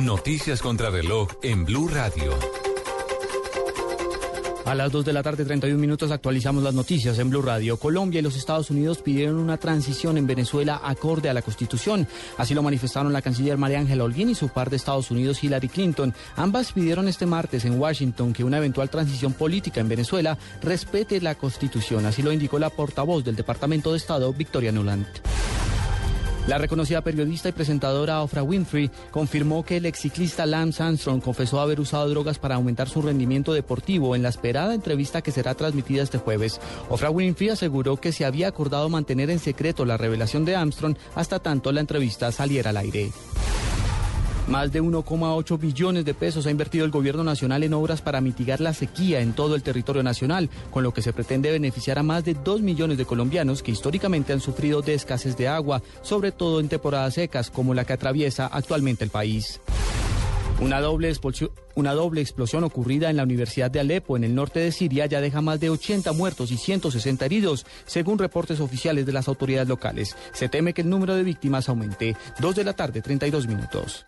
Noticias contra reloj en Blue Radio. A las 2 de la tarde, 31 minutos, actualizamos las noticias en Blue Radio. Colombia y los Estados Unidos pidieron una transición en Venezuela acorde a la Constitución. Así lo manifestaron la canciller María Ángela Holguín y su par de Estados Unidos, Hillary Clinton. Ambas pidieron este martes en Washington que una eventual transición política en Venezuela respete la Constitución. Así lo indicó la portavoz del Departamento de Estado, Victoria Nuland. La reconocida periodista y presentadora Oprah Winfrey confirmó que el exciclista Lance Armstrong confesó haber usado drogas para aumentar su rendimiento deportivo en la esperada entrevista que será transmitida este jueves. Oprah Winfrey aseguró que se había acordado mantener en secreto la revelación de Armstrong hasta tanto la entrevista saliera al aire. Más de 1,8 billones de pesos ha invertido el gobierno nacional en obras para mitigar la sequía en todo el territorio nacional, con lo que se pretende beneficiar a más de 2 millones de colombianos que históricamente han sufrido de escasez de agua, sobre todo en temporadas secas como la que atraviesa actualmente el país. Una doble, una doble, explosión ocurrida en la Universidad de Alepo, en el norte de Siria, ya deja más de 80 muertos y 160 heridos, según reportes oficiales de las autoridades locales. Se teme que el número de víctimas aumente. Dos de la tarde, 32 minutos.